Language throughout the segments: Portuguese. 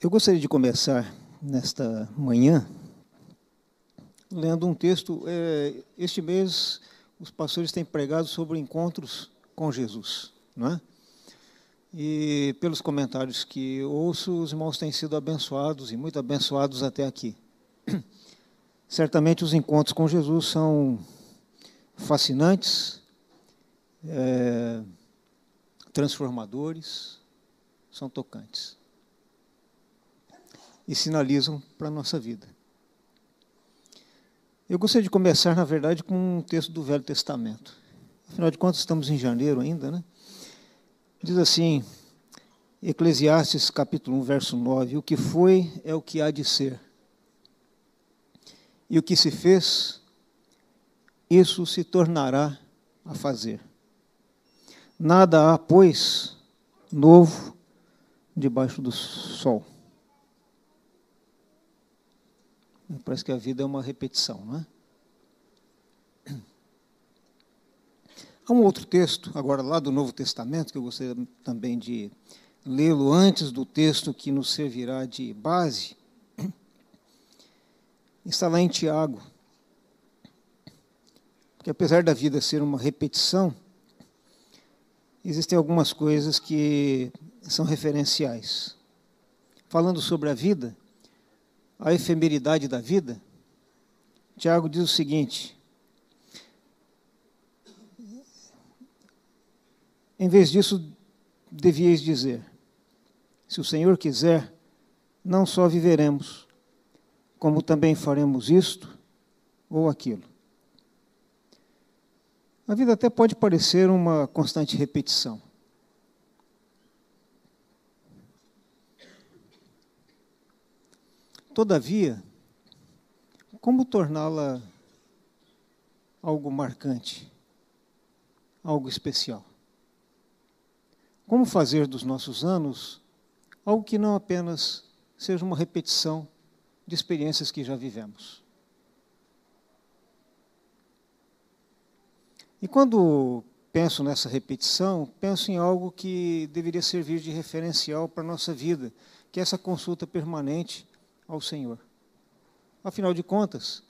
Eu gostaria de começar nesta manhã lendo um texto. É, este mês, os pastores têm pregado sobre encontros com Jesus, não é? E pelos comentários que ouço, os irmãos têm sido abençoados e muito abençoados até aqui. Certamente os encontros com Jesus são fascinantes, é, transformadores, são tocantes e sinalizam para a nossa vida. Eu gostaria de começar, na verdade, com um texto do Velho Testamento. Afinal de contas, estamos em janeiro ainda, né? Diz assim, Eclesiastes capítulo 1, verso 9: O que foi é o que há de ser. E o que se fez, isso se tornará a fazer. Nada há, pois, novo debaixo do sol. Parece que a vida é uma repetição, não é? Há um outro texto, agora lá do Novo Testamento, que eu gostaria também de lê-lo antes do texto que nos servirá de base. Está lá em Tiago. Porque apesar da vida ser uma repetição, existem algumas coisas que são referenciais. Falando sobre a vida, a efemeridade da vida, Tiago diz o seguinte: em vez disso, devíeis dizer: se o Senhor quiser, não só viveremos, como também faremos isto ou aquilo. A vida até pode parecer uma constante repetição. Todavia, como torná-la algo marcante, algo especial? Como fazer dos nossos anos algo que não apenas seja uma repetição de experiências que já vivemos? E quando penso nessa repetição, penso em algo que deveria servir de referencial para a nossa vida, que é essa consulta permanente ao Senhor. Afinal de contas,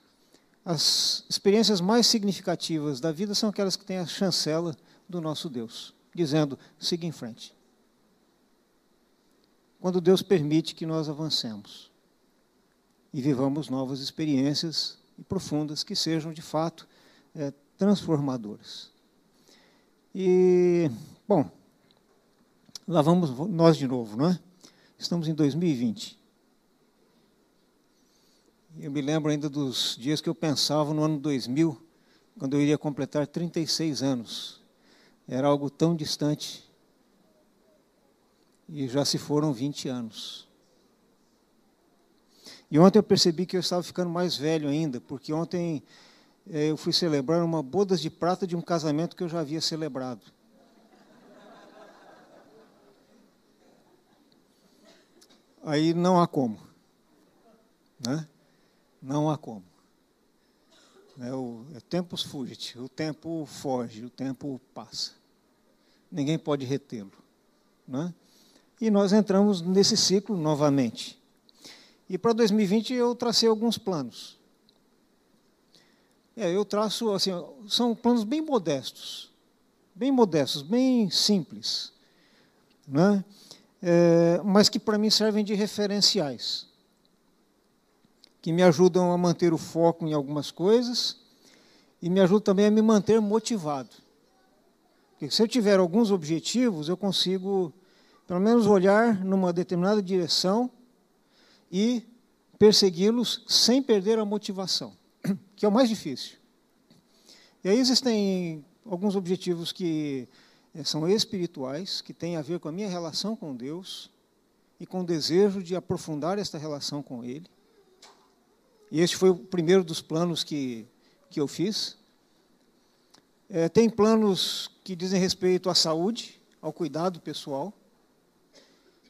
as experiências mais significativas da vida são aquelas que têm a chancela do nosso Deus, dizendo: siga em frente. Quando Deus permite que nós avancemos e vivamos novas experiências e profundas que sejam de fato é, transformadoras. E, bom, lá vamos nós de novo, não é? Estamos em 2020. Eu me lembro ainda dos dias que eu pensava no ano 2000, quando eu iria completar 36 anos. Era algo tão distante. E já se foram 20 anos. E ontem eu percebi que eu estava ficando mais velho ainda, porque ontem eh, eu fui celebrar uma bodas de prata de um casamento que eu já havia celebrado. Aí não há como. Né? Não há como. É o é tempus fugit, o tempo foge, o tempo passa. Ninguém pode retê-lo. Né? E nós entramos nesse ciclo novamente. E para 2020 eu tracei alguns planos. É, eu traço, assim, são planos bem modestos, bem modestos, bem simples, né? É, mas que para mim servem de referenciais que me ajudam a manter o foco em algumas coisas e me ajudam também a me manter motivado. Porque se eu tiver alguns objetivos, eu consigo, pelo menos, olhar numa determinada direção e persegui-los sem perder a motivação, que é o mais difícil. E aí existem alguns objetivos que eh, são espirituais, que têm a ver com a minha relação com Deus e com o desejo de aprofundar esta relação com Ele. E este foi o primeiro dos planos que, que eu fiz. É, tem planos que dizem respeito à saúde, ao cuidado pessoal.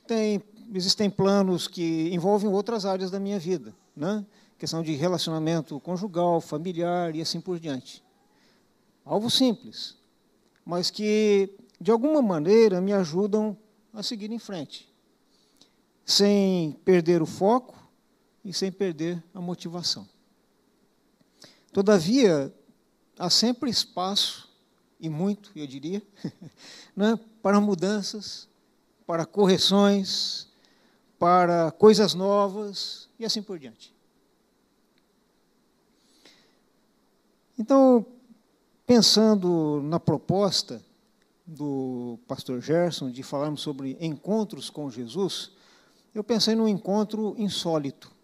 Tem, existem planos que envolvem outras áreas da minha vida, né? questão de relacionamento conjugal, familiar e assim por diante. Algo simples, mas que, de alguma maneira, me ajudam a seguir em frente. sem perder o foco e sem perder a motivação. Todavia, há sempre espaço, e muito, eu diria, né, para mudanças, para correções, para coisas novas e assim por diante. Então, pensando na proposta do pastor Gerson de falarmos sobre encontros com Jesus, eu pensei num encontro insólito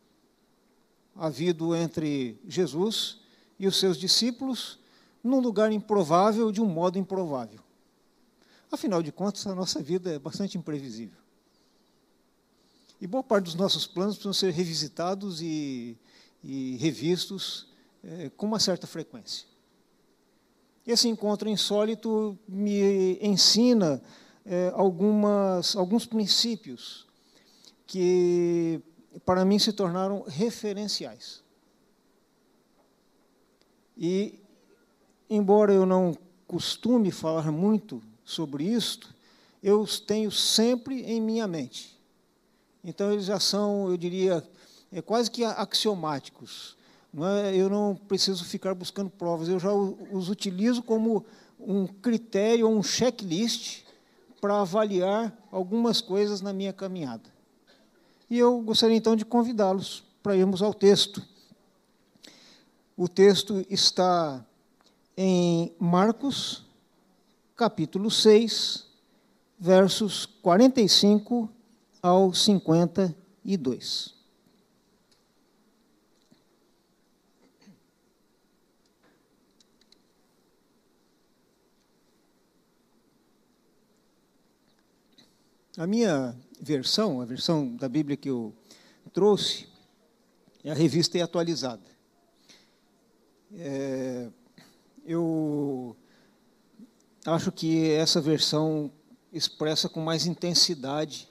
havido entre Jesus e os seus discípulos num lugar improvável de um modo improvável. Afinal de contas, a nossa vida é bastante imprevisível. E boa parte dos nossos planos precisam ser revisitados e, e revistos é, com uma certa frequência. Esse encontro insólito me ensina é, algumas, alguns princípios que, para mim, se tornaram referenciais. E, embora eu não costume falar muito sobre isto, eu os tenho sempre em minha mente. Então, eles já são, eu diria, é, quase que axiomáticos. É, eu não preciso ficar buscando provas, eu já os utilizo como um critério, um checklist para avaliar algumas coisas na minha caminhada. E eu gostaria então de convidá-los para irmos ao texto. O texto está em Marcos, capítulo 6, versos 45 ao 52. A minha versão, a versão da Bíblia que eu trouxe, é a revista e atualizada. É, eu acho que essa versão expressa com mais intensidade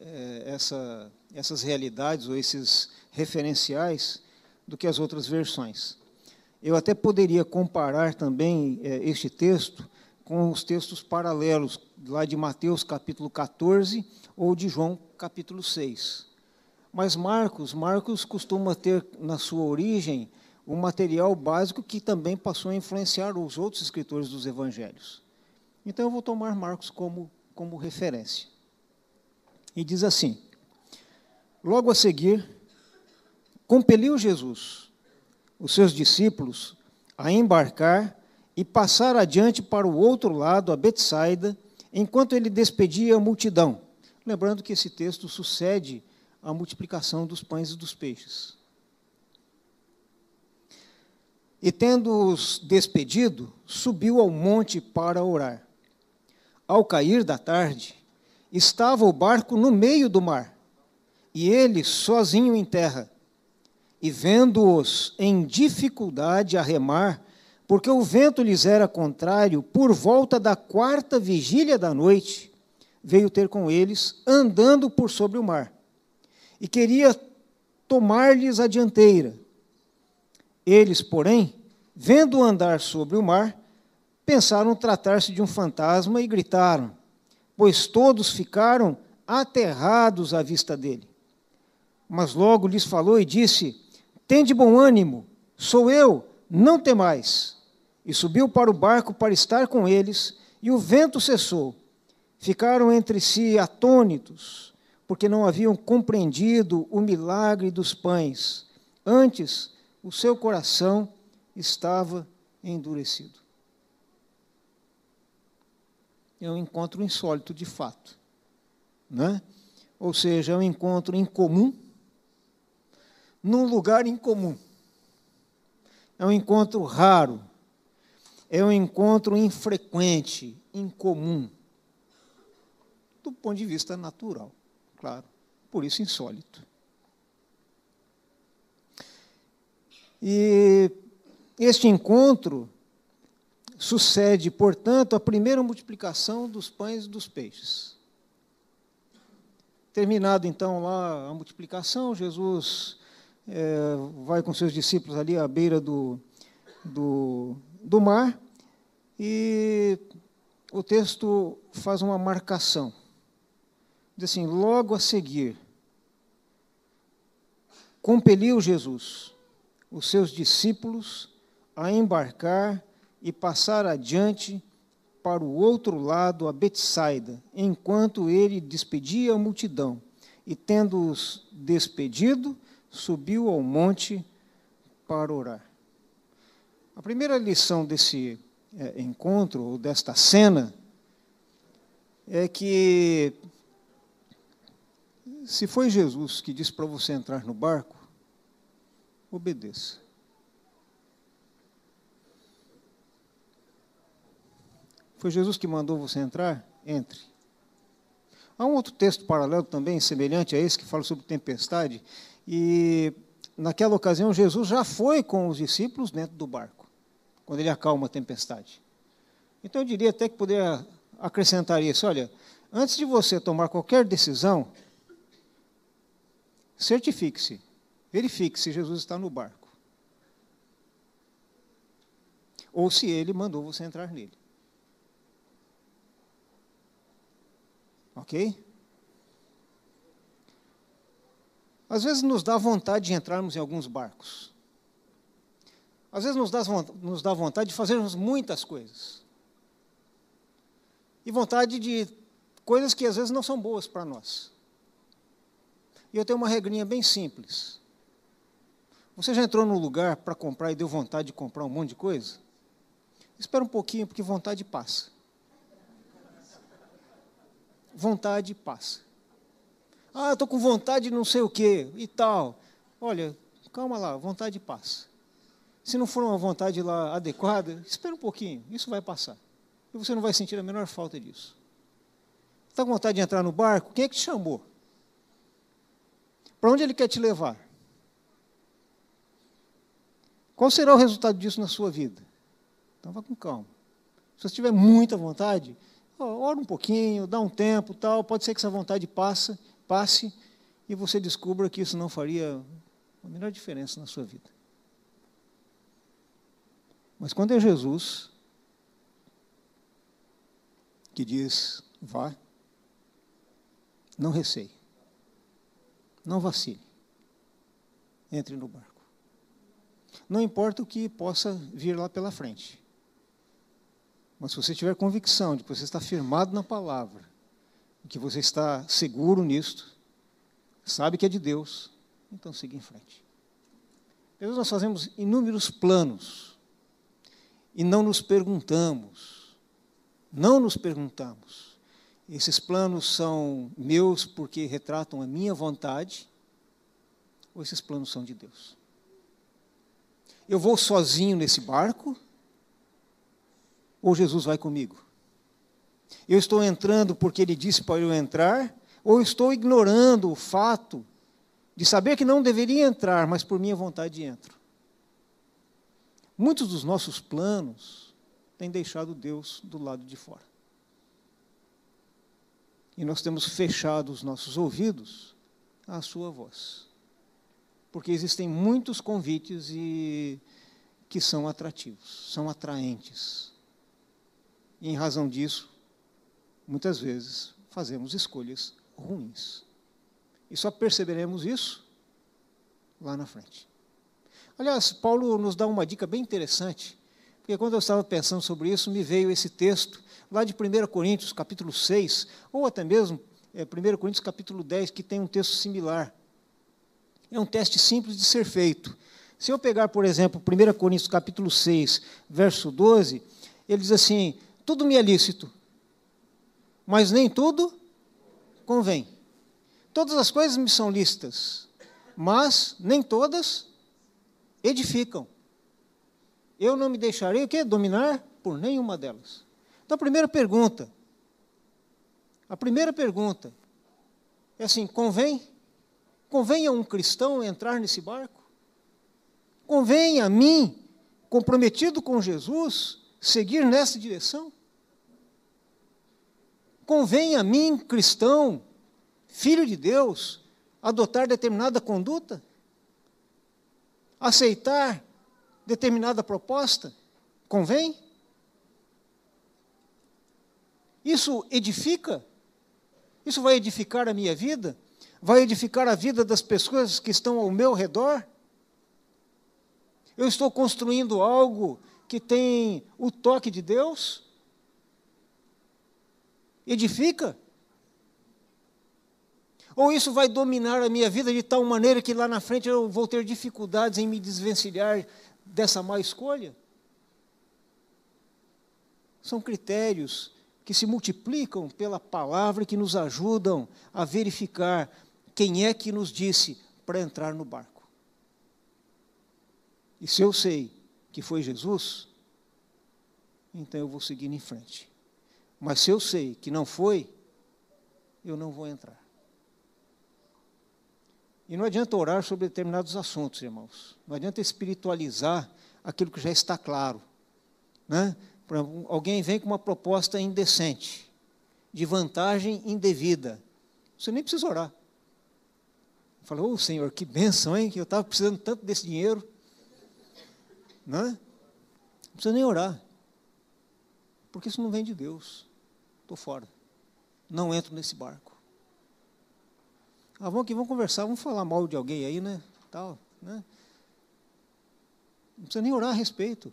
é, essa, essas realidades ou esses referenciais do que as outras versões. Eu até poderia comparar também é, este texto com os textos paralelos, lá de Mateus capítulo 14 ou de João capítulo 6. Mas Marcos, Marcos costuma ter na sua origem um material básico que também passou a influenciar os outros escritores dos evangelhos. Então eu vou tomar Marcos como, como referência. E diz assim: Logo a seguir, compeliu Jesus os seus discípulos a embarcar e passar adiante para o outro lado, a Betsaida, enquanto ele despedia a multidão. Lembrando que esse texto sucede à multiplicação dos pães e dos peixes. E tendo-os despedido, subiu ao monte para orar. Ao cair da tarde, estava o barco no meio do mar, e ele sozinho em terra. E vendo-os em dificuldade a remar, porque o vento lhes era contrário, por volta da quarta vigília da noite, veio ter com eles, andando por sobre o mar, e queria tomar-lhes a dianteira. Eles, porém, vendo andar sobre o mar, pensaram tratar-se de um fantasma e gritaram, pois todos ficaram aterrados à vista dele. Mas logo lhes falou e disse: Tende bom ânimo, sou eu, não temais e subiu para o barco para estar com eles, e o vento cessou. Ficaram entre si atônitos, porque não haviam compreendido o milagre dos pães. Antes, o seu coração estava endurecido. É um encontro insólito de fato. Né? Ou seja, é um encontro incomum, num lugar incomum. É um encontro raro, é um encontro infrequente, incomum, do ponto de vista natural, claro, por isso insólito. E este encontro sucede, portanto, a primeira multiplicação dos pães e dos peixes. Terminado então lá a multiplicação, Jesus é, vai com seus discípulos ali à beira do, do, do mar, e o texto faz uma marcação. Diz assim: logo a seguir, compeliu Jesus os seus discípulos a embarcar e passar adiante para o outro lado, a Betsaida, enquanto ele despedia a multidão. E, tendo-os despedido, subiu ao monte para orar. A primeira lição desse é, encontro, ou desta cena, é que se foi Jesus que disse para você entrar no barco, obedeça. Foi Jesus que mandou você entrar? Entre. Há um outro texto paralelo também, semelhante a esse, que fala sobre tempestade, e naquela ocasião Jesus já foi com os discípulos dentro do barco, quando ele acalma a tempestade. Então eu diria até que poderia acrescentar isso: olha, antes de você tomar qualquer decisão, certifique-se, verifique se Jesus está no barco. Ou se ele mandou você entrar nele. Ok? Às vezes nos dá vontade de entrarmos em alguns barcos. Às vezes nos dá, nos dá vontade de fazermos muitas coisas. E vontade de coisas que às vezes não são boas para nós. E eu tenho uma regrinha bem simples. Você já entrou num lugar para comprar e deu vontade de comprar um monte de coisa? Espera um pouquinho, porque vontade passa vontade passa. Ah, estou com vontade de não sei o quê e tal. Olha, calma lá, vontade passa. Se não for uma vontade lá adequada, espera um pouquinho, isso vai passar. E você não vai sentir a menor falta disso. Está com vontade de entrar no barco? Quem é que te chamou? Para onde ele quer te levar? Qual será o resultado disso na sua vida? Então vá com calma. Se você tiver muita vontade, ora um pouquinho, dá um tempo, tal, pode ser que essa vontade passe, passe e você descubra que isso não faria a menor diferença na sua vida. Mas quando é Jesus que diz, vá, não receie, não vacile, entre no barco. Não importa o que possa vir lá pela frente. Mas se você tiver convicção de que você está firmado na palavra, que você está seguro nisto, sabe que é de Deus, então siga em frente. Às vezes nós fazemos inúmeros planos e não nos perguntamos, não nos perguntamos. Esses planos são meus porque retratam a minha vontade, ou esses planos são de Deus? Eu vou sozinho nesse barco, ou Jesus vai comigo? Eu estou entrando porque ele disse para eu entrar, ou estou ignorando o fato de saber que não deveria entrar, mas por minha vontade entro? Muitos dos nossos planos têm deixado Deus do lado de fora. E nós temos fechado os nossos ouvidos à sua voz. Porque existem muitos convites e que são atrativos, são atraentes. E em razão disso, muitas vezes fazemos escolhas ruins. E só perceberemos isso lá na frente. Aliás, Paulo nos dá uma dica bem interessante, porque quando eu estava pensando sobre isso, me veio esse texto lá de 1 Coríntios, capítulo 6, ou até mesmo é, 1 Coríntios, capítulo 10, que tem um texto similar. É um teste simples de ser feito. Se eu pegar, por exemplo, 1 Coríntios, capítulo 6, verso 12, ele diz assim: tudo me é lícito, mas nem tudo convém. Todas as coisas me são lícitas, mas nem todas edificam. Eu não me deixarei o quê? Dominar por nenhuma delas. Então a primeira pergunta, a primeira pergunta é assim, convém? Convém a um cristão entrar nesse barco? Convém a mim, comprometido com Jesus, seguir nessa direção? Convém a mim, cristão, filho de Deus, adotar determinada conduta? Aceitar determinada proposta? Convém? Isso edifica? Isso vai edificar a minha vida? Vai edificar a vida das pessoas que estão ao meu redor? Eu estou construindo algo que tem o toque de Deus? Edifica? Ou isso vai dominar a minha vida de tal maneira que lá na frente eu vou ter dificuldades em me desvencilhar dessa má escolha? São critérios que se multiplicam pela palavra que nos ajudam a verificar quem é que nos disse para entrar no barco. E se eu sei que foi Jesus, então eu vou seguir em frente. Mas se eu sei que não foi, eu não vou entrar. E não adianta orar sobre determinados assuntos, irmãos. Não adianta espiritualizar aquilo que já está claro. Né? Alguém vem com uma proposta indecente, de vantagem indevida. Você nem precisa orar. Fala, ô oh, Senhor, que bênção, hein? Que eu estava precisando tanto desse dinheiro. Não, é? não precisa nem orar. Porque isso não vem de Deus. Estou fora. Não entro nesse barco. Ah, vamos aqui, vamos conversar, vamos falar mal de alguém aí, né? Tal, né? Não precisa nem orar a respeito.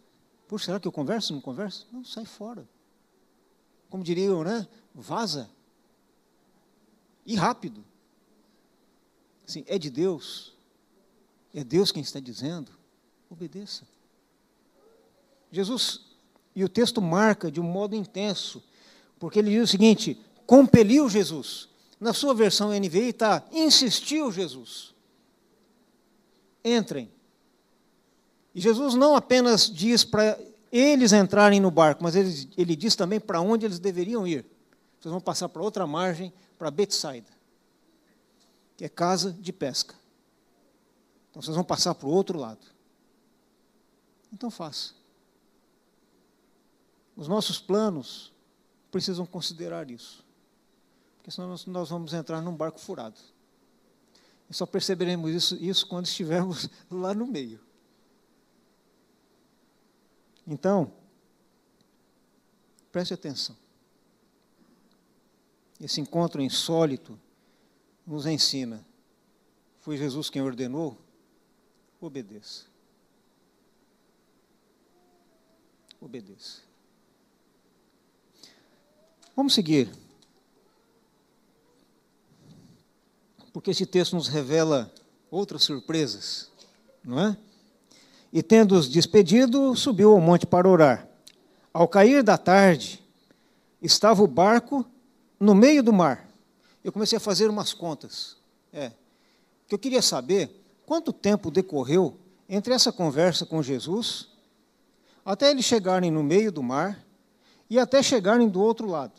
Puxa, será que eu converso? Não converso? Não, sai fora. Como diriam, né? Vaza. E rápido. Assim, é de Deus. É Deus quem está dizendo. Obedeça. Jesus, e o texto marca de um modo intenso, porque ele diz o seguinte: compeliu Jesus. Na sua versão NVI está, insistiu Jesus. Entrem. E Jesus não apenas diz para eles entrarem no barco, mas ele, ele diz também para onde eles deveriam ir. Vocês vão passar para outra margem, para Betsaida, que é casa de pesca. Então vocês vão passar para o outro lado. Então faça. Os nossos planos precisam considerar isso porque senão nós, vamos entrar num barco furado. E só perceberemos isso, isso quando estivermos lá no meio. Então, preste atenção. Esse encontro insólito nos ensina. Foi Jesus quem ordenou? Obedeça. Obedeça. Vamos seguir. Porque esse texto nos revela outras surpresas, não é? E tendo-os despedido, subiu ao monte para orar. Ao cair da tarde, estava o barco no meio do mar. Eu comecei a fazer umas contas. É. Que eu queria saber quanto tempo decorreu entre essa conversa com Jesus até eles chegarem no meio do mar e até chegarem do outro lado.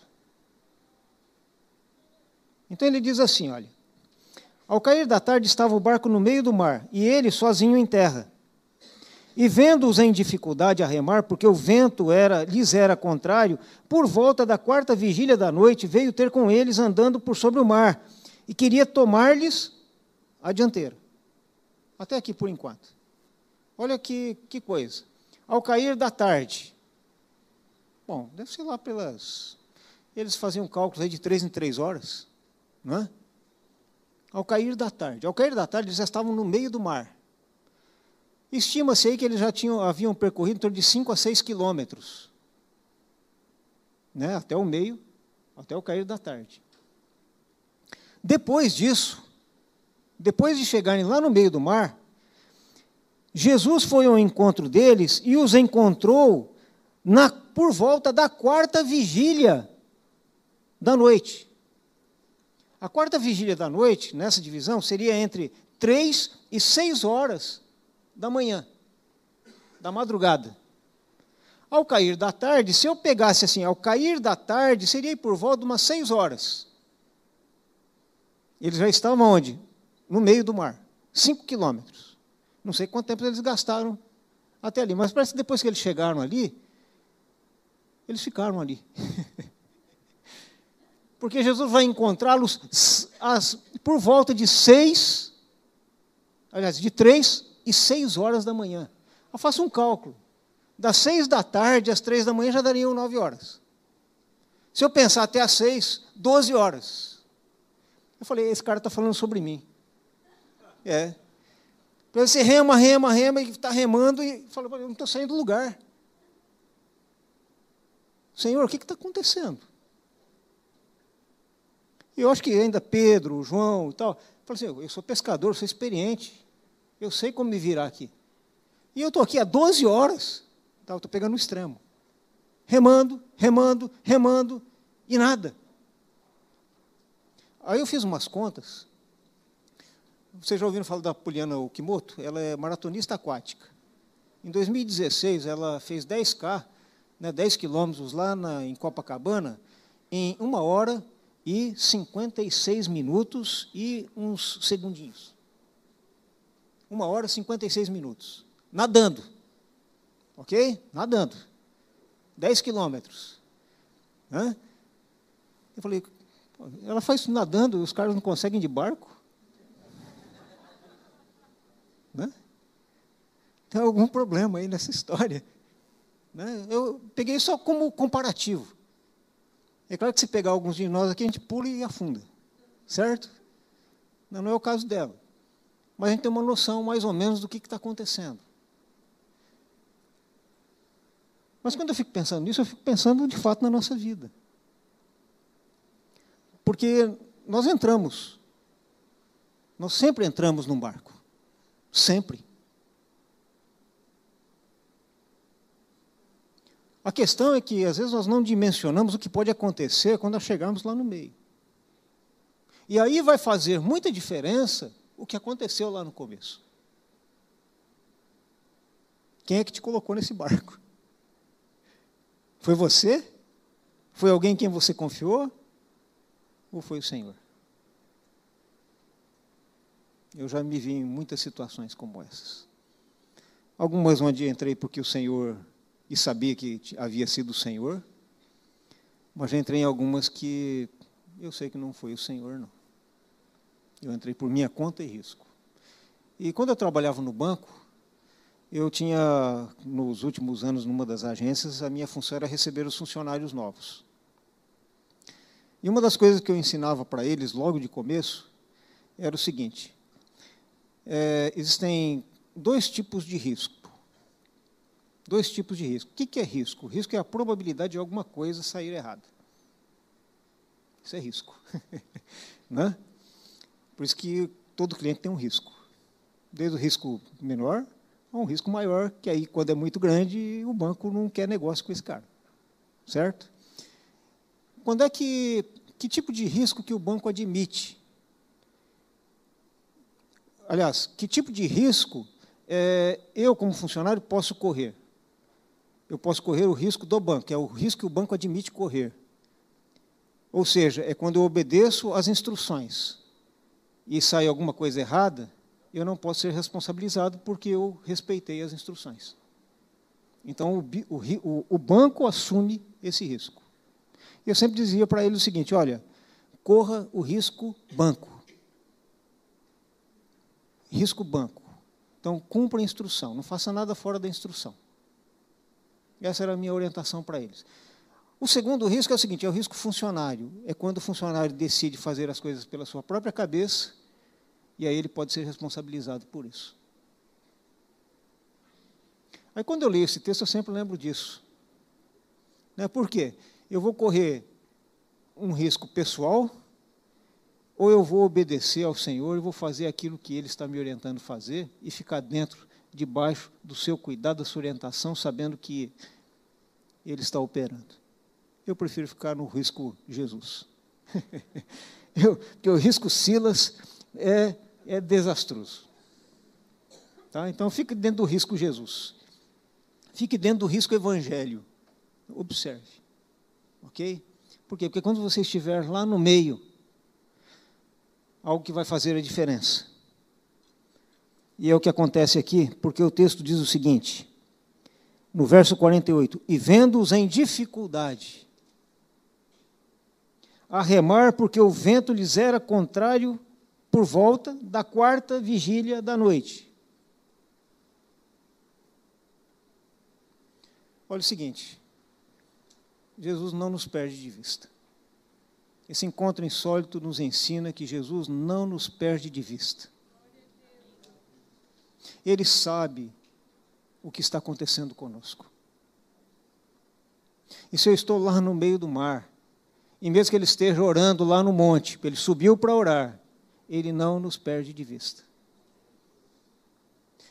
Então ele diz assim, olha: ao cair da tarde estava o barco no meio do mar, e ele sozinho em terra. E vendo-os em dificuldade a remar, porque o vento era, lhes era contrário, por volta da quarta vigília da noite, veio ter com eles andando por sobre o mar, e queria tomar-lhes a dianteira. Até aqui por enquanto. Olha que, que coisa. Ao cair da tarde. Bom, deve ser lá pelas. Eles faziam cálculos aí de três em três horas, não é? Ao cair da tarde. Ao cair da tarde, eles já estavam no meio do mar. Estima-se aí que eles já tinham, haviam percorrido em torno de 5 a 6 quilômetros. Né, até o meio, até o cair da tarde. Depois disso, depois de chegarem lá no meio do mar, Jesus foi ao encontro deles e os encontrou na, por volta da quarta vigília da noite. A quarta vigília da noite, nessa divisão, seria entre três e seis horas da manhã, da madrugada. Ao cair da tarde, se eu pegasse assim, ao cair da tarde, seria por volta de umas seis horas. Eles já estavam onde? No meio do mar. Cinco quilômetros. Não sei quanto tempo eles gastaram até ali, mas parece que depois que eles chegaram ali, eles ficaram ali. porque Jesus vai encontrá-los por volta de seis, aliás, de três e seis horas da manhã. Eu faço um cálculo. Das seis da tarde às três da manhã já dariam nove horas. Se eu pensar até às seis, doze horas. Eu falei, esse cara está falando sobre mim. É. Você rema, rema, rema, e está remando e fala, eu não estou saindo do lugar. Senhor, o que está acontecendo? E eu acho que ainda Pedro, João e tal, falou assim, eu sou pescador, sou experiente, eu sei como me virar aqui. E eu estou aqui há 12 horas, tá, estou pegando o extremo. Remando, remando, remando, e nada. Aí eu fiz umas contas. Vocês já ouviram falar da Poliana Okimoto? Ela é maratonista aquática. Em 2016, ela fez 10K, né, 10 quilômetros lá na, em Copacabana, em uma hora e 56 minutos e uns segundinhos. Uma hora e 56 minutos. Nadando. Ok? Nadando. 10 quilômetros. Né? Eu falei, ela faz isso nadando, os caras não conseguem de barco? Né? Tem algum problema aí nessa história. Né? Eu peguei só como comparativo. É claro que se pegar alguns de nós aqui, a gente pula e afunda. Certo? Não, é o caso dela. Mas a gente tem uma noção mais ou menos do que está acontecendo. Mas quando eu fico pensando nisso, eu fico pensando de fato na nossa vida. Porque nós entramos. Nós sempre entramos num barco. Sempre. A questão é que, às vezes, nós não dimensionamos o que pode acontecer quando chegarmos lá no meio. E aí vai fazer muita diferença o que aconteceu lá no começo. Quem é que te colocou nesse barco? Foi você? Foi alguém em quem você confiou? Ou foi o Senhor? Eu já me vi em muitas situações como essas. Algumas onde entrei porque o Senhor e sabia que havia sido o Senhor, mas já entrei em algumas que eu sei que não foi o Senhor, não. Eu entrei por minha conta e risco. E quando eu trabalhava no banco, eu tinha, nos últimos anos, numa das agências, a minha função era receber os funcionários novos. E uma das coisas que eu ensinava para eles logo de começo era o seguinte: é, existem dois tipos de risco. Dois tipos de risco. O que é risco? Risco é a probabilidade de alguma coisa sair errada. Isso é risco. né? Por isso que todo cliente tem um risco. Desde o risco menor a um risco maior, que aí, quando é muito grande, o banco não quer negócio com esse cara. Certo? Quando é que. Que tipo de risco que o banco admite? Aliás, que tipo de risco é, eu, como funcionário, posso correr? Eu posso correr o risco do banco, é o risco que o banco admite correr. Ou seja, é quando eu obedeço às instruções e sai alguma coisa errada, eu não posso ser responsabilizado porque eu respeitei as instruções. Então, o, o, o banco assume esse risco. Eu sempre dizia para ele o seguinte: olha, corra o risco banco. Risco banco. Então, cumpra a instrução, não faça nada fora da instrução. Essa era a minha orientação para eles. O segundo risco é o seguinte: é o risco funcionário. É quando o funcionário decide fazer as coisas pela sua própria cabeça, e aí ele pode ser responsabilizado por isso. Aí, quando eu leio esse texto, eu sempre lembro disso. Né? Por quê? Eu vou correr um risco pessoal, ou eu vou obedecer ao Senhor e vou fazer aquilo que Ele está me orientando a fazer e ficar dentro, debaixo do seu cuidado, da sua orientação, sabendo que ele está operando. Eu prefiro ficar no risco Jesus. Eu, porque o risco Silas é, é desastroso. Tá? Então, fique dentro do risco Jesus. Fique dentro do risco Evangelho. Observe. Ok? Por quê? Porque quando você estiver lá no meio, algo que vai fazer a diferença. E é o que acontece aqui, porque o texto diz o seguinte: no verso 48, e vendo-os em dificuldade, a remar, porque o vento lhes era contrário por volta da quarta vigília da noite. Olha o seguinte, Jesus não nos perde de vista. esse encontro insólito nos ensina que Jesus não nos perde de vista. Ele sabe o que está acontecendo conosco. E se eu estou lá no meio do mar, e mesmo que ele esteja orando lá no monte, ele subiu para orar, ele não nos perde de vista.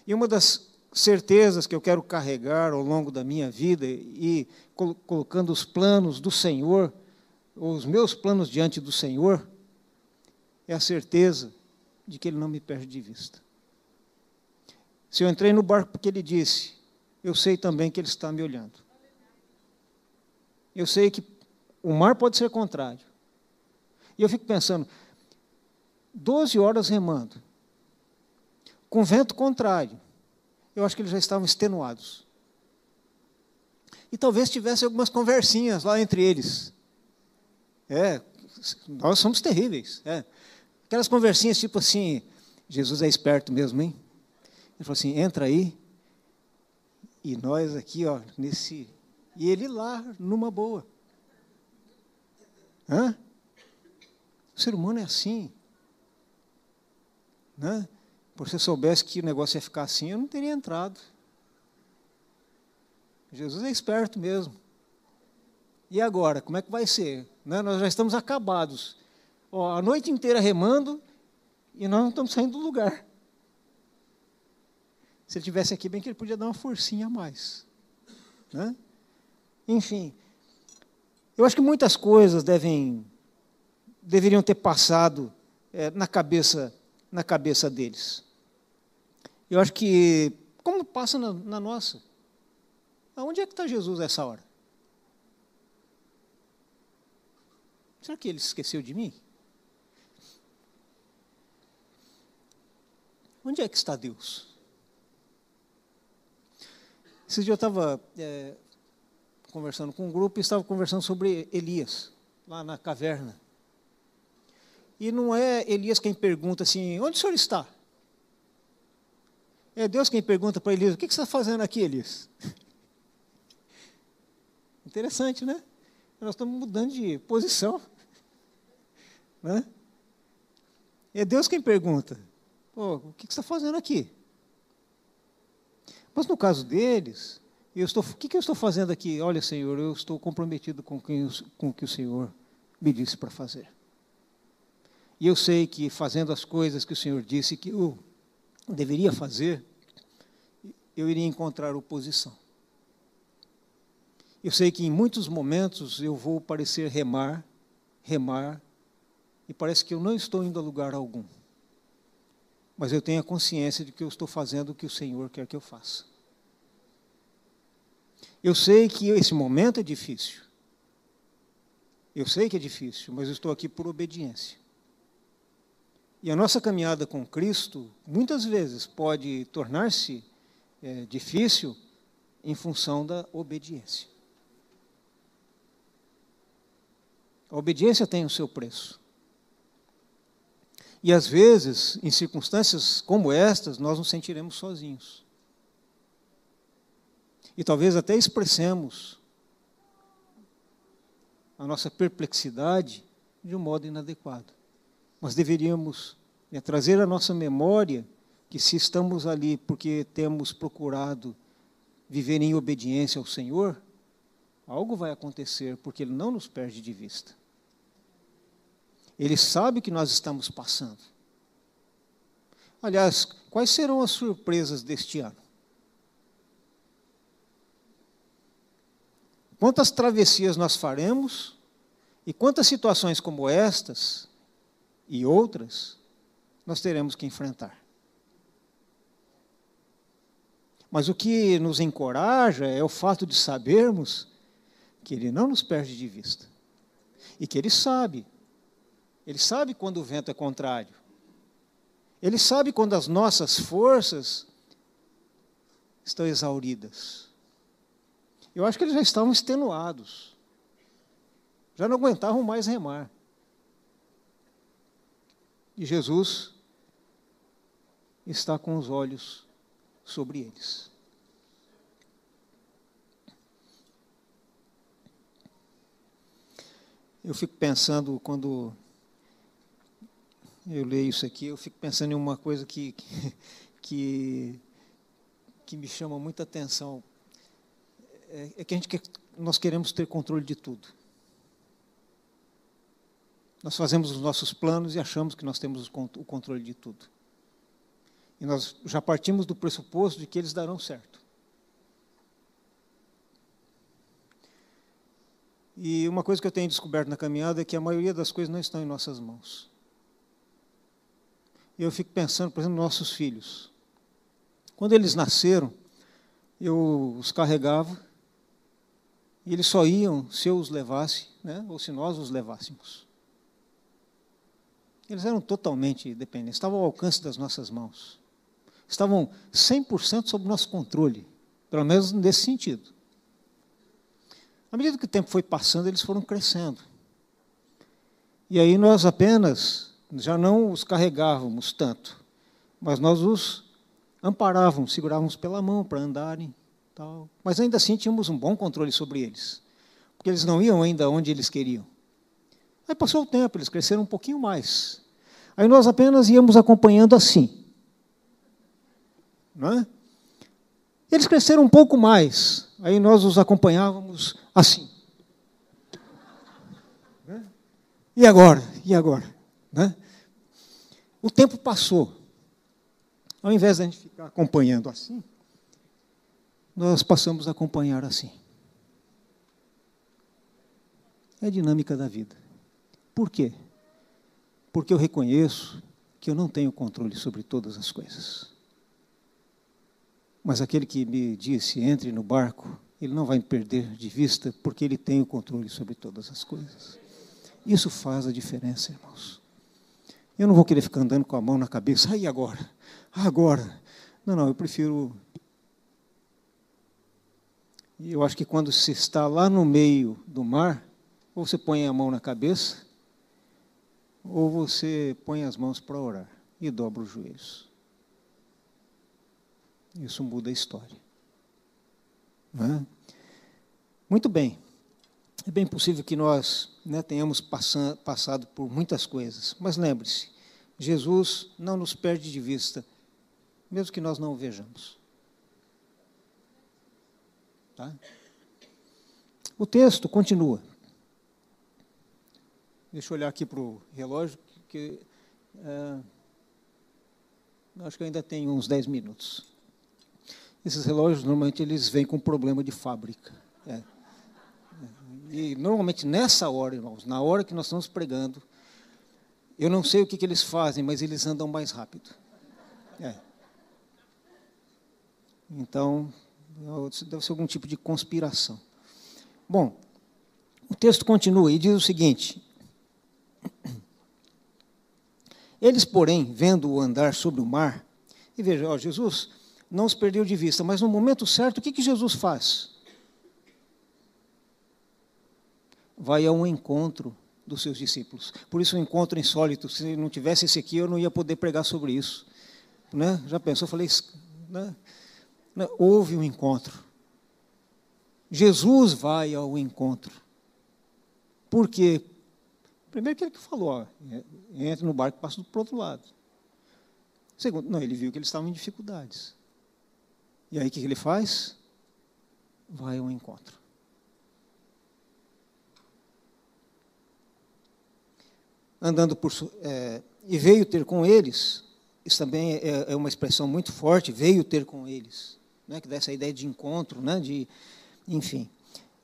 E uma das certezas que eu quero carregar ao longo da minha vida e colocando os planos do Senhor, os meus planos diante do Senhor, é a certeza de que Ele não me perde de vista. Se eu entrei no barco porque Ele disse, eu sei também que Ele está me olhando. Eu sei que o mar pode ser contrário. E eu fico pensando, 12 horas remando, com vento contrário, eu acho que eles já estavam extenuados. E talvez tivesse algumas conversinhas lá entre eles. É, nós somos terríveis. É. Aquelas conversinhas tipo assim, Jesus é esperto mesmo, hein? Ele falou assim, entra aí, e nós aqui, ó, nesse. E ele lá, numa boa. Hã? O ser humano é assim. Né? Por se soubesse que o negócio ia ficar assim, eu não teria entrado. Jesus é esperto mesmo. E agora, como é que vai ser? Né? Nós já estamos acabados. Ó, a noite inteira remando e nós não estamos saindo do lugar. Se ele tivesse aqui, bem que ele podia dar uma forcinha a mais. Né? Enfim, eu acho que muitas coisas devem, deveriam ter passado é, na cabeça na cabeça deles. Eu acho que, como passa na, na nossa, aonde é que está Jesus nessa hora? Será que ele esqueceu de mim? Onde é que está Deus? Esse dia eu estava é, conversando com um grupo e estava conversando sobre Elias, lá na caverna. E não é Elias quem pergunta assim: onde o senhor está? É Deus quem pergunta para Elias: o que você está fazendo aqui, Elias? Interessante, né? Nós estamos mudando de posição. Né? É Deus quem pergunta: o que você está fazendo aqui? Mas no caso deles, eu estou, o que, eu estou fazendo aqui? Olha, Senhor, eu estou comprometido com, quem, com o que o Senhor me disse para fazer. E eu sei que fazendo as coisas que o Senhor disse que eu deveria fazer, eu iria encontrar oposição. Eu sei que em muitos momentos eu vou parecer remar, remar, e parece que eu não estou indo a lugar algum. Mas eu tenho a consciência de que eu estou fazendo o que o Senhor quer que eu faça. Eu sei que esse momento é difícil. Eu sei que é difícil, mas eu estou aqui por obediência. E a nossa caminhada com Cristo, muitas vezes, pode tornar-se é, difícil em função da obediência. A obediência tem o seu preço. E às vezes, em circunstâncias como estas, nós nos sentiremos sozinhos. E talvez até expressemos a nossa perplexidade de um modo inadequado. Mas deveríamos é, trazer à nossa memória que se estamos ali porque temos procurado viver em obediência ao Senhor, algo vai acontecer, porque Ele não nos perde de vista. Ele sabe que nós estamos passando. Aliás, quais serão as surpresas deste ano? Quantas travessias nós faremos e quantas situações como estas e outras nós teremos que enfrentar. Mas o que nos encoraja é o fato de sabermos que Ele não nos perde de vista. E que Ele sabe. Ele sabe quando o vento é contrário. Ele sabe quando as nossas forças estão exauridas. Eu acho que eles já estavam extenuados. Já não aguentavam mais remar. E Jesus está com os olhos sobre eles. Eu fico pensando, quando eu leio isso aqui, eu fico pensando em uma coisa que, que, que me chama muita atenção. É, é que a gente quer, nós queremos ter controle de tudo. Nós fazemos os nossos planos e achamos que nós temos o controle de tudo. E nós já partimos do pressuposto de que eles darão certo. E uma coisa que eu tenho descoberto na caminhada é que a maioria das coisas não estão em nossas mãos. Eu fico pensando, por exemplo, nos nossos filhos. Quando eles nasceram, eu os carregava e eles só iam se eu os levasse, né, ou se nós os levássemos. Eles eram totalmente dependentes, estavam ao alcance das nossas mãos. Estavam 100% sob nosso controle, pelo menos nesse sentido. À medida que o tempo foi passando, eles foram crescendo. E aí nós apenas já não os carregávamos tanto, mas nós os amparávamos, segurávamos pela mão para andarem, tal. Mas ainda assim tínhamos um bom controle sobre eles, porque eles não iam ainda onde eles queriam. Aí passou o tempo, eles cresceram um pouquinho mais. Aí nós apenas íamos acompanhando assim. Não é? Eles cresceram um pouco mais, aí nós os acompanhávamos assim. Né? E agora? E agora? Né? O tempo passou. Ao invés de a gente ficar acompanhando assim, nós passamos a acompanhar assim. É a dinâmica da vida. Por quê? Porque eu reconheço que eu não tenho controle sobre todas as coisas. Mas aquele que me disse, entre no barco, ele não vai me perder de vista, porque ele tem o controle sobre todas as coisas. Isso faz a diferença, irmãos. Eu não vou querer ficar andando com a mão na cabeça, aí agora, agora. Não, não, eu prefiro. Eu acho que quando se está lá no meio do mar, ou você põe a mão na cabeça, ou você põe as mãos para orar e dobra os joelhos. Isso muda a história. É? Muito bem. É bem possível que nós né, tenhamos passado por muitas coisas, mas lembre-se, Jesus não nos perde de vista, mesmo que nós não o vejamos. Tá? O texto continua. Deixa eu olhar aqui para o relógio, que é, acho que ainda tem uns 10 minutos. Esses relógios, normalmente, eles vêm com problema de fábrica. E, normalmente, nessa hora, irmãos, na hora que nós estamos pregando, eu não sei o que, que eles fazem, mas eles andam mais rápido. É. Então, deve ser algum tipo de conspiração. Bom, o texto continua e diz o seguinte: Eles, porém, vendo-o andar sobre o mar, e veja, ó, Jesus não os perdeu de vista, mas no momento certo, o que, que Jesus faz? Vai a um encontro dos seus discípulos. Por isso, um encontro insólito. Se não tivesse esse aqui, eu não ia poder pregar sobre isso. Né? Já pensou? Eu falei, né? né? houve um encontro. Jesus vai ao encontro. Por quê? Primeiro que ele que falou, ó, entra no barco e passa para o outro lado. Segundo, não, ele viu que eles estavam em dificuldades. E aí o que ele faz? Vai ao encontro. Andando por. É, e veio ter com eles, isso também é, é, uma expressão muito forte, veio ter com eles, né, que dá essa ideia de encontro, né, de, enfim,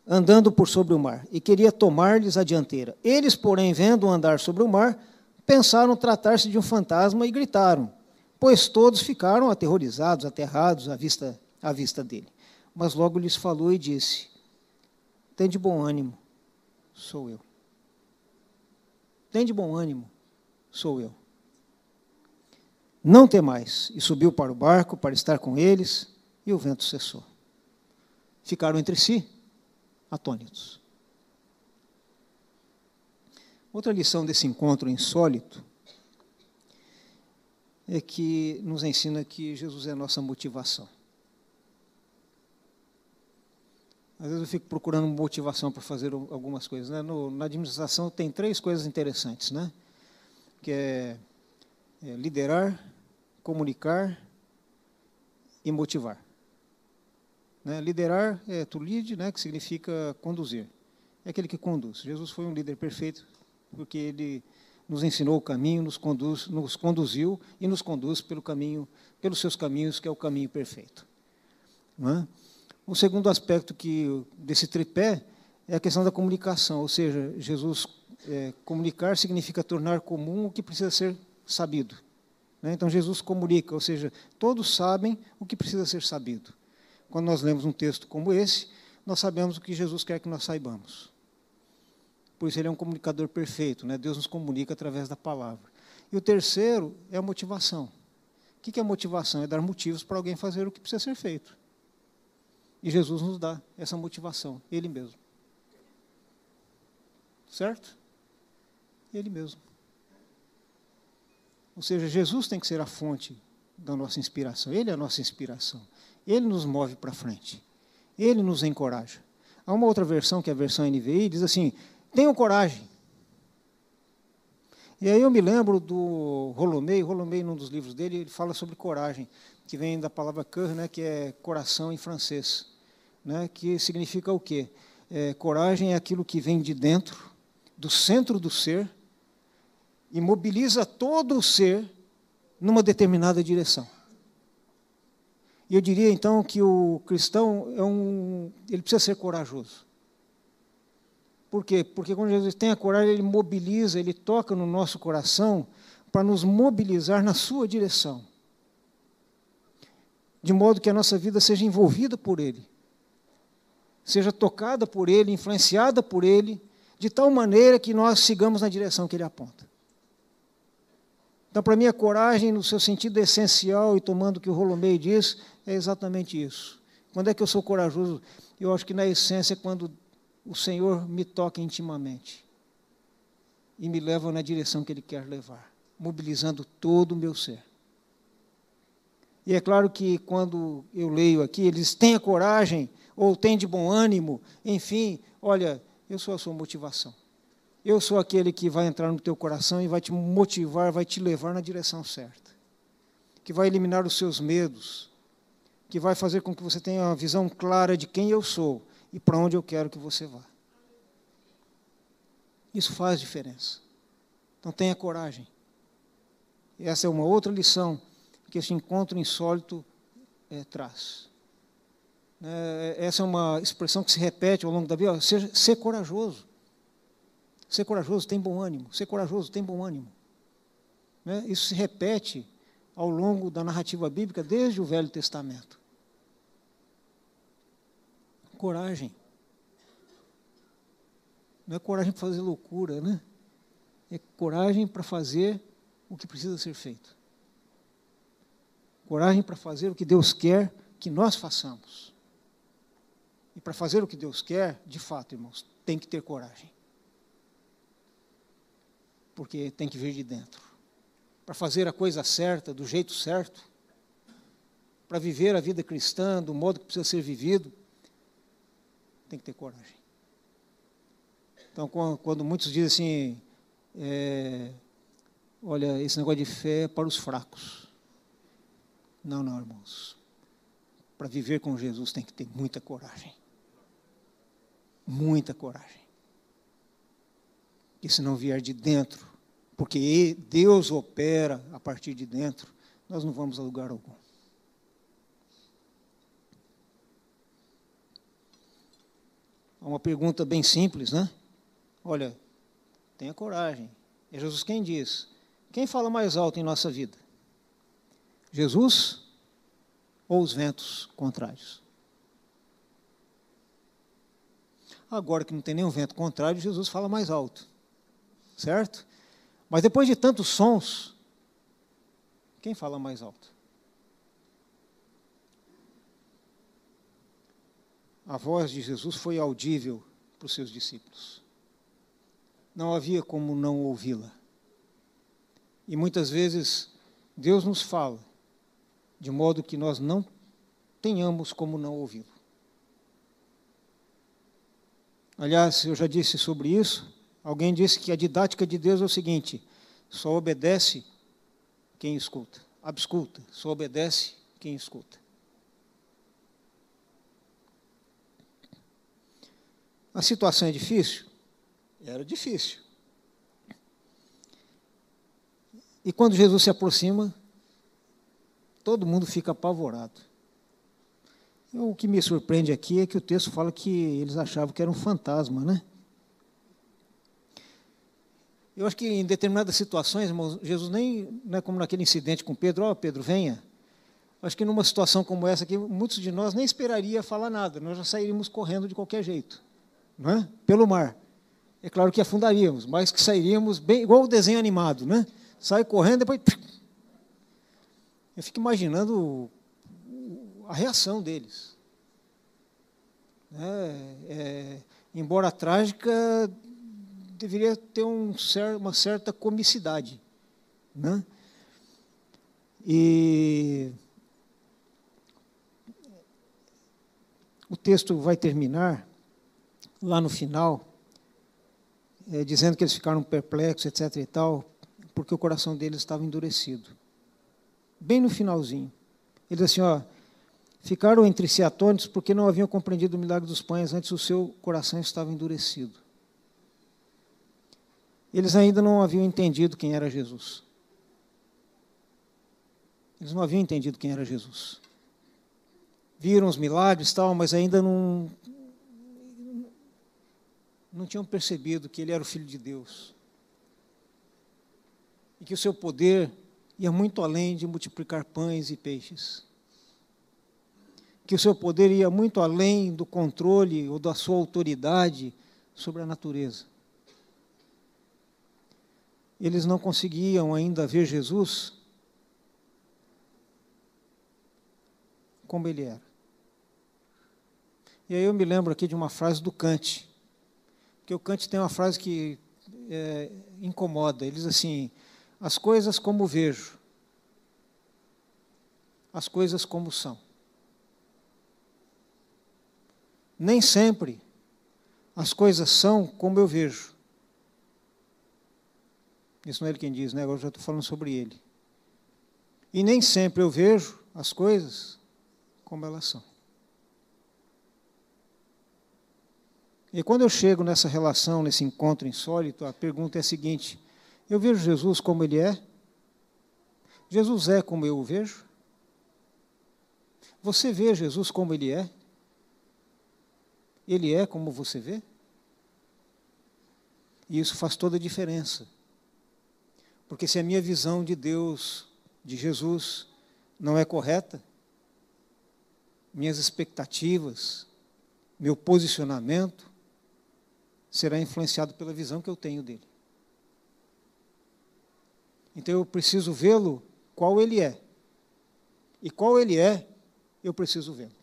andando por sobre o mar, e queria tomar-lhes a dianteira. Eles, porém, vendo andar sobre o mar, pensaram tratar-se de um fantasma e gritaram pois todos ficaram aterrorizados, aterrados à vista, à vista dele. Mas logo lhes falou e disse: Tem de bom ânimo, sou eu. Tem de bom ânimo, sou eu. Não temais. E subiu para o barco para estar com eles, e o vento cessou. Ficaram entre si, atônitos. Outra lição desse encontro insólito é que nos ensina que Jesus é a nossa motivação. Às vezes eu fico procurando motivação para fazer algumas coisas. Né? No, na administração tem três coisas interessantes, né? que é, é liderar, comunicar e motivar. Né? Liderar é to lead, né? que significa conduzir. É aquele que conduz. Jesus foi um líder perfeito, porque ele nos ensinou o caminho, nos, conduz, nos conduziu e nos conduz pelo caminho, pelos seus caminhos, que é o caminho perfeito. Não é? O segundo aspecto que desse tripé é a questão da comunicação, ou seja, Jesus é, comunicar significa tornar comum o que precisa ser sabido. Né? Então Jesus comunica, ou seja, todos sabem o que precisa ser sabido. Quando nós lemos um texto como esse, nós sabemos o que Jesus quer que nós saibamos. Por isso ele é um comunicador perfeito, né? Deus nos comunica através da palavra. E o terceiro é a motivação. O que é motivação? É dar motivos para alguém fazer o que precisa ser feito. E Jesus nos dá essa motivação, Ele mesmo. Certo? Ele mesmo. Ou seja, Jesus tem que ser a fonte da nossa inspiração. Ele é a nossa inspiração. Ele nos move para frente. Ele nos encoraja. Há uma outra versão, que é a versão NVI, diz assim: tenham coragem. E aí eu me lembro do Rolomei, Rolomei, num dos livros dele, ele fala sobre coragem, que vem da palavra cœur, né, que é coração em francês né, que significa o quê? É, coragem é aquilo que vem de dentro, do centro do ser, e mobiliza todo o ser numa determinada direção. E eu diria então que o cristão é um, ele precisa ser corajoso. Por quê? Porque quando Jesus tem a coragem, ele mobiliza, ele toca no nosso coração para nos mobilizar na sua direção. De modo que a nossa vida seja envolvida por ele seja tocada por Ele, influenciada por Ele, de tal maneira que nós sigamos na direção que Ele aponta. Então, para mim, a coragem, no seu sentido essencial, e tomando o que o Rolomei diz, é exatamente isso. Quando é que eu sou corajoso? Eu acho que, na essência, é quando o Senhor me toca intimamente e me leva na direção que Ele quer levar, mobilizando todo o meu ser. E é claro que, quando eu leio aqui, eles têm coragem ou tem de bom ânimo, enfim, olha, eu sou a sua motivação. Eu sou aquele que vai entrar no teu coração e vai te motivar, vai te levar na direção certa. Que vai eliminar os seus medos, que vai fazer com que você tenha uma visão clara de quem eu sou e para onde eu quero que você vá. Isso faz diferença. Então tenha coragem. Essa é uma outra lição que esse encontro insólito é, traz. É, essa é uma expressão que se repete ao longo da vida. Seja, ser corajoso. Ser corajoso tem bom ânimo. Ser corajoso tem bom ânimo. Né? Isso se repete ao longo da narrativa bíblica desde o Velho Testamento. Coragem. Não é coragem para fazer loucura, né? É coragem para fazer o que precisa ser feito. Coragem para fazer o que Deus quer que nós façamos. E para fazer o que Deus quer, de fato, irmãos, tem que ter coragem. Porque tem que vir de dentro. Para fazer a coisa certa, do jeito certo, para viver a vida cristã do modo que precisa ser vivido, tem que ter coragem. Então, quando muitos dizem assim, é, olha, esse negócio de fé é para os fracos. Não, não, irmãos. Para viver com Jesus tem que ter muita coragem muita coragem. E se não vier de dentro, porque Deus opera a partir de dentro, nós não vamos a lugar algum. Uma pergunta bem simples, né? Olha, tenha coragem. É Jesus quem diz. Quem fala mais alto em nossa vida? Jesus ou os ventos contrários? Agora que não tem nenhum vento contrário, Jesus fala mais alto. Certo? Mas depois de tantos sons, quem fala mais alto? A voz de Jesus foi audível para os seus discípulos. Não havia como não ouvi-la. E muitas vezes Deus nos fala de modo que nós não tenhamos como não ouvi-lo. Aliás, eu já disse sobre isso. Alguém disse que a didática de Deus é o seguinte: só obedece quem escuta. Absculta, só obedece quem escuta. A situação é difícil? Era difícil. E quando Jesus se aproxima, todo mundo fica apavorado. O que me surpreende aqui é que o texto fala que eles achavam que era um fantasma, né? Eu acho que em determinadas situações, irmãos, Jesus nem, não é como naquele incidente com Pedro, ó, oh, Pedro, venha. Acho que numa situação como essa aqui, muitos de nós nem esperaria falar nada, nós já sairíamos correndo de qualquer jeito, não é? Pelo mar. É claro que afundaríamos, mas que sairíamos bem igual o desenho animado, né? Sai correndo, depois eu fico imaginando a reação deles. É, é, embora trágica, deveria ter um, uma certa comicidade. Né? E o texto vai terminar lá no final, é, dizendo que eles ficaram perplexos, etc. e tal, porque o coração deles estava endurecido. Bem no finalzinho. Ele diz assim: ó, ficaram entre si atônitos porque não haviam compreendido o milagre dos pães, antes o seu coração estava endurecido. Eles ainda não haviam entendido quem era Jesus. Eles não haviam entendido quem era Jesus. Viram os milagres tal, mas ainda não não tinham percebido que ele era o filho de Deus. E que o seu poder ia muito além de multiplicar pães e peixes. Que o seu poder ia muito além do controle ou da sua autoridade sobre a natureza eles não conseguiam ainda ver Jesus como ele era. E aí eu me lembro aqui de uma frase do Kant, que o Kant tem uma frase que é, incomoda. Ele diz assim: as coisas como vejo, as coisas como são. Nem sempre as coisas são como eu vejo. Isso não é ele quem diz, né? Agora eu já estou falando sobre ele. E nem sempre eu vejo as coisas como elas são. E quando eu chego nessa relação, nesse encontro insólito, a pergunta é a seguinte: eu vejo Jesus como ele é? Jesus é como eu o vejo? Você vê Jesus como ele é? Ele é como você vê? E isso faz toda a diferença porque se a minha visão de Deus, de Jesus, não é correta, minhas expectativas, meu posicionamento será influenciado pela visão que eu tenho dele. Então eu preciso vê-lo qual ele é. E qual ele é, eu preciso vê-lo.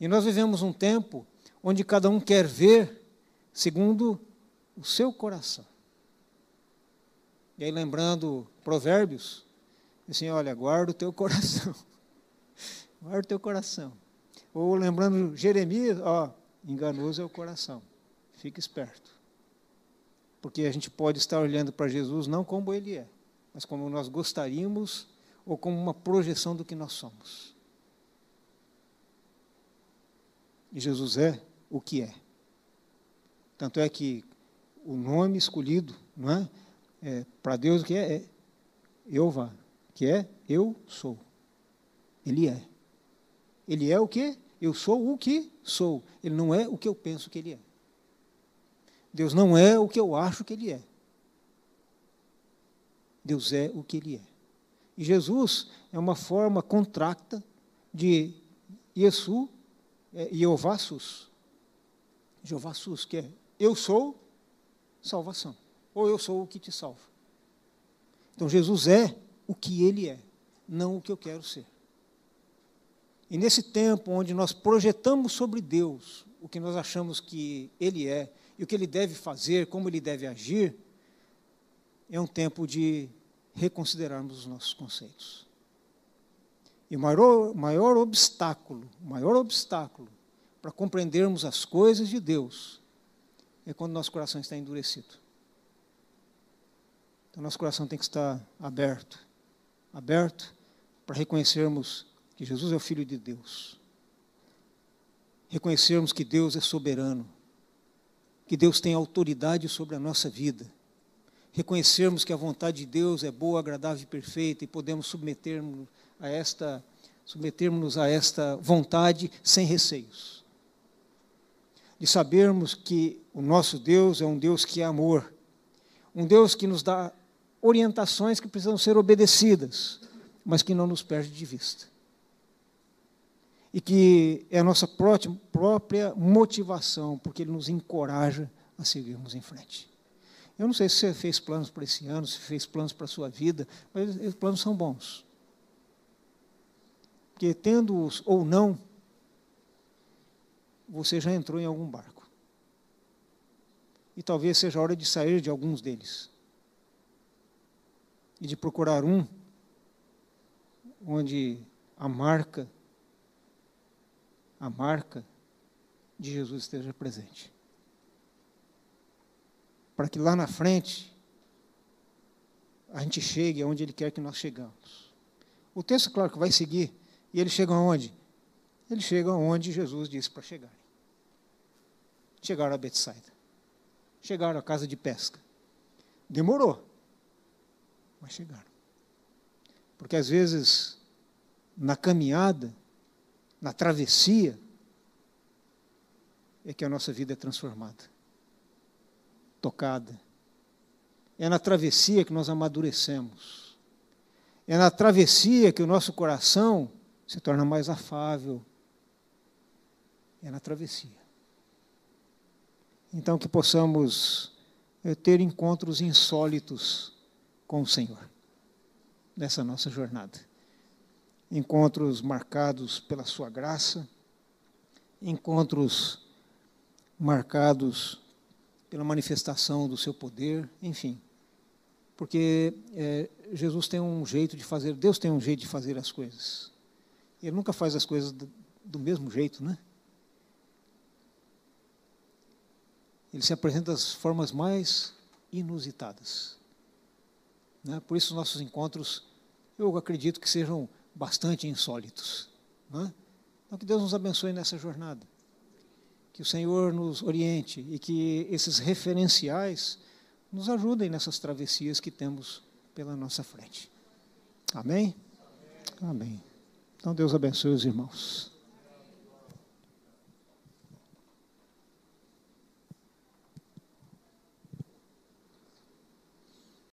E nós vivemos um tempo onde cada um quer ver segundo o seu coração. E aí, lembrando Provérbios, assim: olha, guarda o teu coração. guarda o teu coração. Ou lembrando Jeremias, ó, enganoso é o coração. Fique esperto. Porque a gente pode estar olhando para Jesus não como ele é, mas como nós gostaríamos ou como uma projeção do que nós somos. E Jesus é o que é. Tanto é que o nome escolhido, não é? é Para Deus que é, é Jeová, que é eu sou. Ele é. Ele é o que? Eu sou o que sou. Ele não é o que eu penso que ele é. Deus não é o que eu acho que ele é. Deus é o que ele é. E Jesus é uma forma contracta de Yesu, é, Jeová Sus. Jeová Sus, que é eu sou salvação. Ou eu sou o que te salva. Então Jesus é o que ele é, não o que eu quero ser. E nesse tempo onde nós projetamos sobre Deus o que nós achamos que ele é e o que ele deve fazer, como ele deve agir, é um tempo de reconsiderarmos os nossos conceitos. E o maior, maior obstáculo, maior obstáculo para compreendermos as coisas de Deus é quando nosso coração está endurecido. Então, nosso coração tem que estar aberto aberto para reconhecermos que Jesus é o Filho de Deus. Reconhecermos que Deus é soberano, que Deus tem autoridade sobre a nossa vida. Reconhecermos que a vontade de Deus é boa, agradável e perfeita e podemos submetermos a esta submetermos a esta vontade sem receios. De sabermos que o nosso Deus é um Deus que é amor, um Deus que nos dá orientações que precisam ser obedecidas, mas que não nos perde de vista. E que é a nossa própria motivação, porque Ele nos encoraja a seguirmos em frente. Eu não sei se você fez planos para esse ano, se fez planos para a sua vida, mas os planos são bons. Porque tendo-os ou não, você já entrou em algum barco. E talvez seja a hora de sair de alguns deles e de procurar um onde a marca, a marca de Jesus esteja presente. Para que lá na frente a gente chegue aonde Ele quer que nós chegamos. O texto, claro, que vai seguir, e ele chega aonde? Ele chega aonde Jesus disse para chegar. Chegaram a Betsaida. Chegaram à casa de pesca. Demorou mas chegaram. Porque às vezes, na caminhada, na travessia, é que a nossa vida é transformada, tocada. É na travessia que nós amadurecemos. É na travessia que o nosso coração se torna mais afável. É na travessia. Então, que possamos eh, ter encontros insólitos com o Senhor nessa nossa jornada. Encontros marcados pela Sua graça, encontros marcados pela manifestação do Seu poder, enfim. Porque é, Jesus tem um jeito de fazer, Deus tem um jeito de fazer as coisas. Ele nunca faz as coisas do, do mesmo jeito, né? Ele se apresenta das formas mais inusitadas. Né? Por isso, nossos encontros, eu acredito que sejam bastante insólitos. Né? Então, que Deus nos abençoe nessa jornada. Que o Senhor nos oriente e que esses referenciais nos ajudem nessas travessias que temos pela nossa frente. Amém? Amém. Então, Deus abençoe os irmãos.